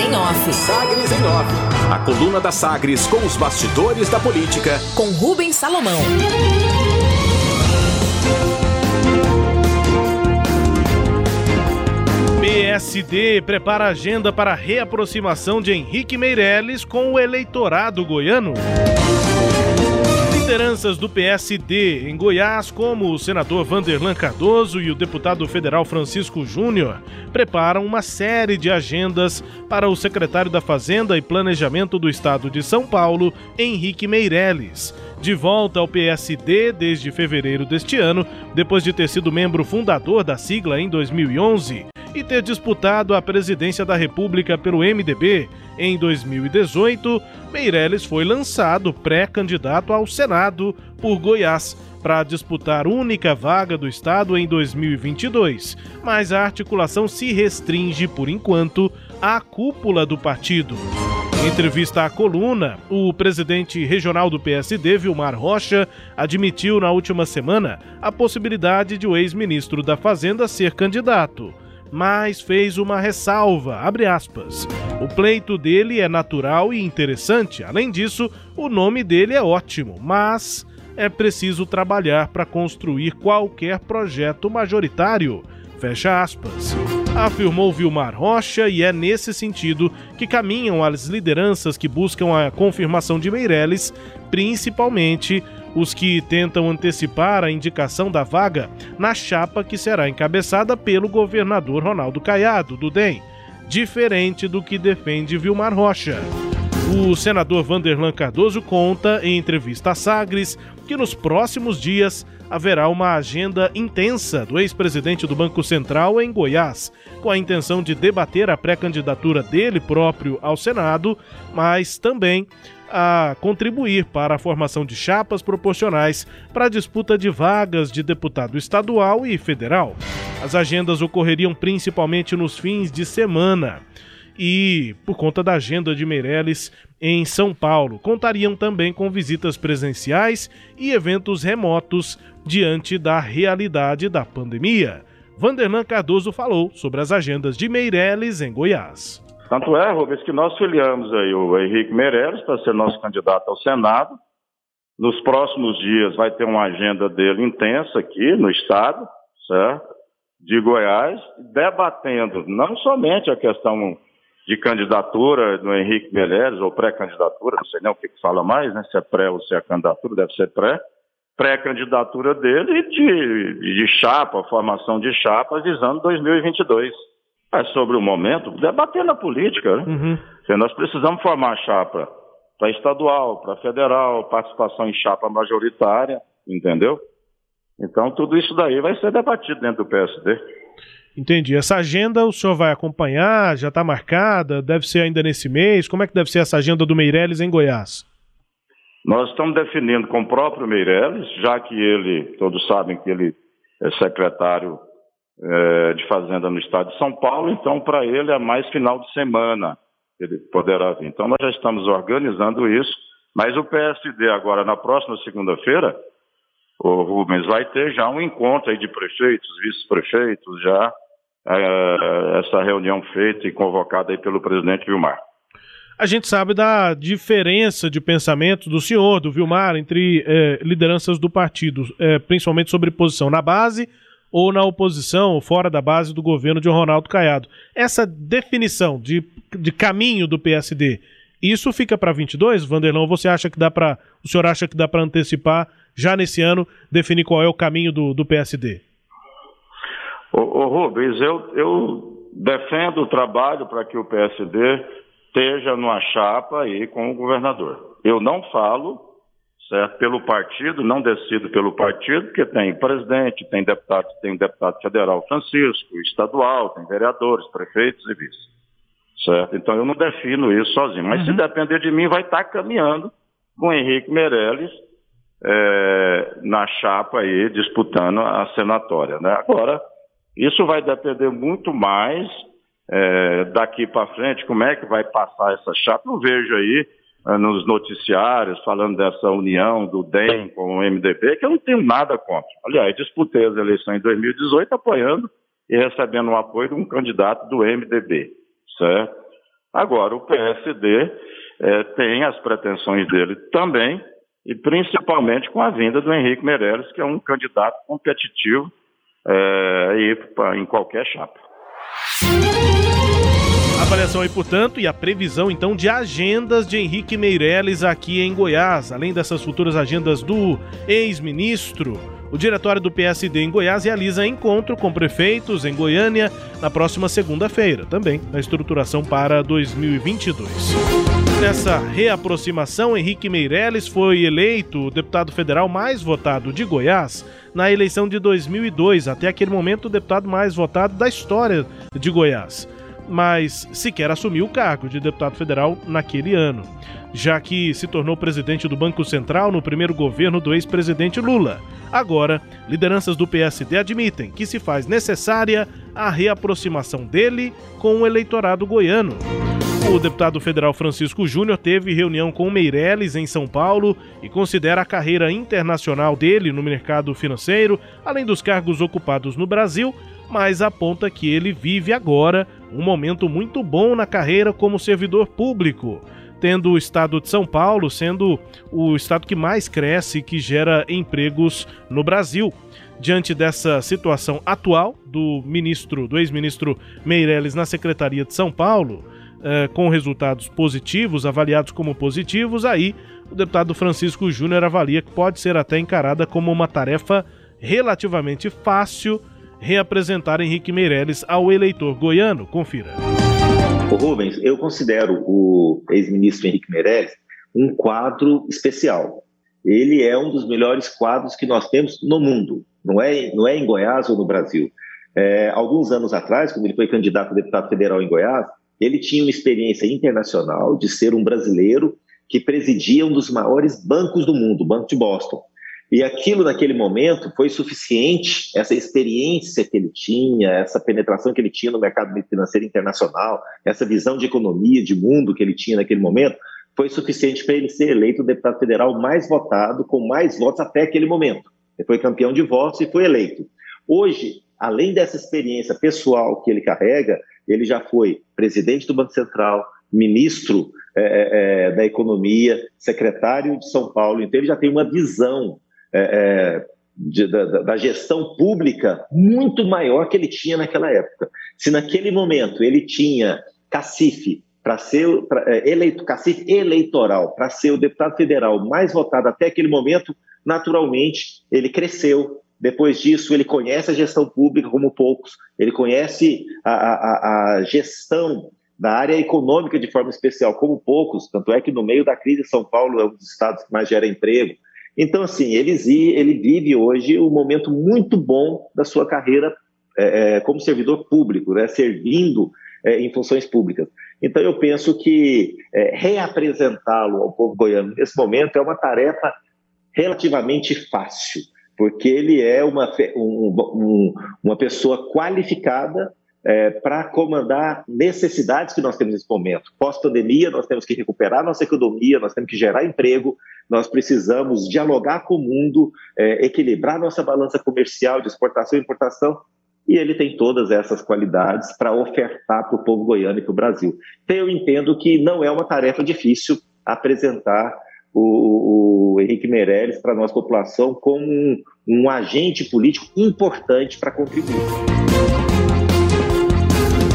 em Off. Sagres em Off. A coluna da Sagres com os bastidores da política. Com Rubens Salomão. PSD prepara agenda para a reaproximação de Henrique Meirelles com o eleitorado goiano. Lideranças do PSD em Goiás, como o senador Vanderlan Cardoso e o deputado federal Francisco Júnior, preparam uma série de agendas para o secretário da Fazenda e Planejamento do Estado de São Paulo, Henrique Meirelles. De volta ao PSD desde fevereiro deste ano, depois de ter sido membro fundador da sigla em 2011 e ter disputado a presidência da República pelo MDB em 2018, Meirelles foi lançado pré-candidato ao Senado por Goiás para disputar única vaga do estado em 2022, mas a articulação se restringe por enquanto à cúpula do partido. Em entrevista à coluna, o presidente regional do PSD, Vilmar Rocha, admitiu na última semana a possibilidade de o ex-ministro da Fazenda ser candidato mas fez uma ressalva, aspas. O pleito dele é natural e interessante. Além disso, o nome dele é ótimo, mas é preciso trabalhar para construir qualquer projeto majoritário. Fecha aspas. Afirmou Vilmar Rocha e é nesse sentido que caminham as lideranças que buscam a confirmação de Meirelles, principalmente os que tentam antecipar a indicação da vaga na chapa que será encabeçada pelo governador Ronaldo Caiado, do DEM, diferente do que defende Vilmar Rocha. O senador Vanderlan Cardoso conta em entrevista a Sagres que nos próximos dias haverá uma agenda intensa do ex-presidente do Banco Central em Goiás, com a intenção de debater a pré-candidatura dele próprio ao Senado, mas também a contribuir para a formação de chapas proporcionais para a disputa de vagas de deputado estadual e federal. As agendas ocorreriam principalmente nos fins de semana e, por conta da agenda de Meirelles em São Paulo, contariam também com visitas presenciais e eventos remotos diante da realidade da pandemia. Vanderlan Cardoso falou sobre as agendas de Meirelles em Goiás. Tanto é, Rubens, que nós filiamos aí o Henrique Meirelles para ser nosso candidato ao Senado. Nos próximos dias vai ter uma agenda dele intensa aqui no estado, certo? De Goiás, debatendo não somente a questão de candidatura do Henrique Meirelles, ou pré-candidatura, não sei nem o que, que fala mais, né? Se é pré ou se é candidatura, deve ser pré. Pré-candidatura dele e de, de chapa, formação de chapa visando 2022 é sobre o momento, debater na política. Né? Uhum. Nós precisamos formar chapa para estadual, para federal, participação em chapa majoritária, entendeu? Então, tudo isso daí vai ser debatido dentro do PSD. Entendi. Essa agenda o senhor vai acompanhar? Já está marcada? Deve ser ainda nesse mês? Como é que deve ser essa agenda do Meirelles em Goiás? Nós estamos definindo com o próprio Meirelles, já que ele, todos sabem que ele é secretário é, de Fazenda no estado de São Paulo, então para ele é mais final de semana ele poderá vir. Então nós já estamos organizando isso, mas o PSD agora, na próxima segunda-feira, o Rubens vai ter já um encontro aí de prefeitos, vice-prefeitos, já é, essa reunião feita e convocada aí pelo presidente Vilmar. A gente sabe da diferença de pensamento do senhor, do Vilmar, entre é, lideranças do partido, é, principalmente sobre posição na base ou na oposição, ou fora da base do governo de Ronaldo Caiado. Essa definição de, de caminho do PSD, isso fica para 22, Vanderlão? Você acha que dá para, o senhor acha que dá para antecipar já nesse ano definir qual é o caminho do, do PSD? Ô, Rubens, eu, eu defendo o trabalho para que o PSD esteja numa chapa aí com o governador. Eu não falo certo? Pelo partido, não decido pelo partido, porque tem presidente, tem deputado, tem deputado federal Francisco, estadual, tem vereadores, prefeitos e vice. Certo? Então eu não defino isso sozinho. Mas uhum. se depender de mim, vai estar caminhando com o Henrique Meirelles é, na chapa aí, disputando a senatória. Né? Agora, isso vai depender muito mais é, daqui para frente, como é que vai passar essa chapa. Eu vejo aí eh, nos noticiários falando dessa união do DEM com o MDB, que eu não tenho nada contra. Aliás, disputei as eleições em 2018 apoiando e recebendo o apoio de um candidato do MDB, certo? Agora, o PSD é, tem as pretensões dele também, e principalmente com a vinda do Henrique Meirelles, que é um candidato competitivo é, em qualquer chapa. Avaliação aí, portanto, e a previsão então de agendas de Henrique Meirelles aqui em Goiás, além dessas futuras agendas do ex-ministro. O diretório do PSD em Goiás realiza encontro com prefeitos em Goiânia na próxima segunda-feira, também na estruturação para 2022. Nessa reaproximação, Henrique Meirelles foi eleito o deputado federal mais votado de Goiás na eleição de 2002, até aquele momento o deputado mais votado da história de Goiás. Mas sequer assumiu o cargo de deputado federal naquele ano, já que se tornou presidente do Banco Central no primeiro governo do ex-presidente Lula. Agora, lideranças do PSD admitem que se faz necessária a reaproximação dele com o eleitorado goiano. O deputado federal Francisco Júnior teve reunião com Meirelles em São Paulo e considera a carreira internacional dele no mercado financeiro, além dos cargos ocupados no Brasil, mas aponta que ele vive agora um momento muito bom na carreira como servidor público, tendo o estado de São Paulo sendo o estado que mais cresce e que gera empregos no Brasil. Diante dessa situação atual do ministro, do ex-ministro Meirelles na Secretaria de São Paulo, eh, com resultados positivos, avaliados como positivos, aí o deputado Francisco Júnior avalia que pode ser até encarada como uma tarefa relativamente fácil reapresentar Henrique Meirelles ao eleitor goiano. Confira. O Rubens, eu considero o ex-ministro Henrique Meirelles um quadro especial. Ele é um dos melhores quadros que nós temos no mundo, não é, não é em Goiás ou no Brasil. É, alguns anos atrás, quando ele foi candidato a deputado federal em Goiás, ele tinha uma experiência internacional de ser um brasileiro que presidia um dos maiores bancos do mundo, o Banco de Boston. E aquilo naquele momento foi suficiente, essa experiência que ele tinha, essa penetração que ele tinha no mercado financeiro internacional, essa visão de economia, de mundo que ele tinha naquele momento, foi suficiente para ele ser eleito o deputado federal mais votado, com mais votos até aquele momento. Ele foi campeão de votos e foi eleito. Hoje, além dessa experiência pessoal que ele carrega, ele já foi presidente do Banco Central, ministro é, é, da Economia, secretário de São Paulo, então ele já tem uma visão é, é, de, da, da, gestão pública muito maior que ele tinha naquela época. Se naquele momento ele tinha cacife para ser pra, é, eleito, cacife eleitoral para ser o deputado federal mais votado até aquele momento, naturalmente ele cresceu. Depois disso, ele conhece a gestão pública como poucos, ele conhece a, a, a gestão da área econômica de forma especial como poucos, tanto é que no meio da crise São Paulo é um dos estados que mais gera emprego, então, assim, ele, ele vive hoje um momento muito bom da sua carreira é, é, como servidor público, né, servindo é, em funções públicas. Então, eu penso que é, reapresentá-lo ao povo goiano nesse momento é uma tarefa relativamente fácil, porque ele é uma, um, um, uma pessoa qualificada é, para comandar necessidades que nós temos nesse momento. Pós-pandemia, nós temos que recuperar nossa economia, nós temos que gerar emprego, nós precisamos dialogar com o mundo, é, equilibrar nossa balança comercial de exportação e importação, e ele tem todas essas qualidades para ofertar para o povo goiano e para o Brasil. Então, eu entendo que não é uma tarefa difícil apresentar o, o Henrique Meirelles para a nossa população como um, um agente político importante para contribuir.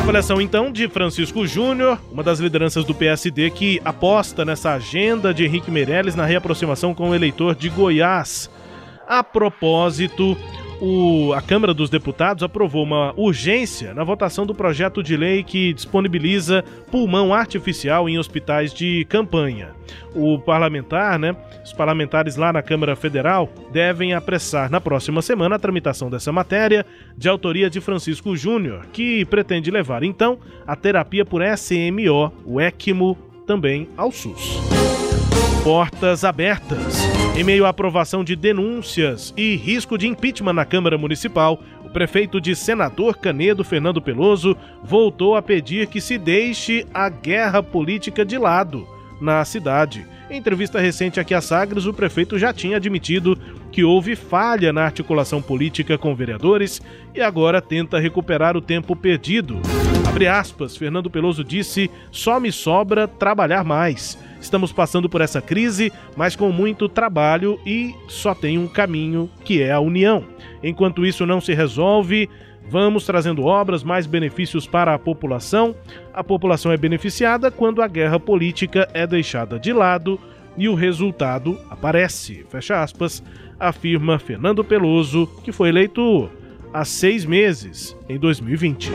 Avaliação então de Francisco Júnior, uma das lideranças do PSD que aposta nessa agenda de Henrique Meirelles na reaproximação com o eleitor de Goiás. A propósito, o, a Câmara dos Deputados aprovou uma urgência na votação do projeto de lei que disponibiliza pulmão artificial em hospitais de campanha. O parlamentar, né, os parlamentares lá na Câmara Federal devem apressar na próxima semana a tramitação dessa matéria, de autoria de Francisco Júnior, que pretende levar então a terapia por SMO, o ECMO, também ao SUS. Portas abertas. Em meio à aprovação de denúncias e risco de impeachment na Câmara Municipal, o prefeito de Senador Canedo, Fernando Peloso, voltou a pedir que se deixe a guerra política de lado na cidade. Em entrevista recente aqui a Sagres, o prefeito já tinha admitido que houve falha na articulação política com vereadores e agora tenta recuperar o tempo perdido. Abre aspas, Fernando Peloso disse: só me sobra trabalhar mais. Estamos passando por essa crise, mas com muito trabalho e só tem um caminho, que é a união. Enquanto isso não se resolve, vamos trazendo obras, mais benefícios para a população. A população é beneficiada quando a guerra política é deixada de lado e o resultado aparece. Fecha aspas, afirma Fernando Peloso, que foi eleito há seis meses, em 2020.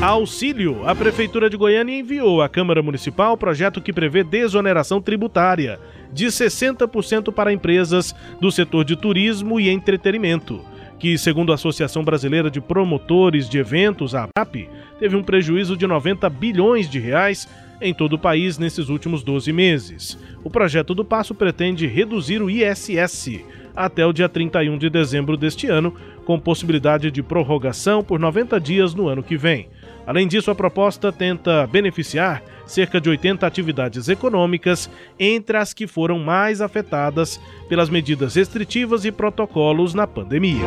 Auxílio. A Prefeitura de Goiânia enviou à Câmara Municipal projeto que prevê desoneração tributária de 60% para empresas do setor de turismo e entretenimento, que, segundo a Associação Brasileira de Promotores de Eventos, a ABRAP, teve um prejuízo de 90 bilhões de reais em todo o país nesses últimos 12 meses. O projeto do passo pretende reduzir o ISS até o dia 31 de dezembro deste ano, com possibilidade de prorrogação por 90 dias no ano que vem. Além disso, a proposta tenta beneficiar cerca de 80 atividades econômicas, entre as que foram mais afetadas pelas medidas restritivas e protocolos na pandemia.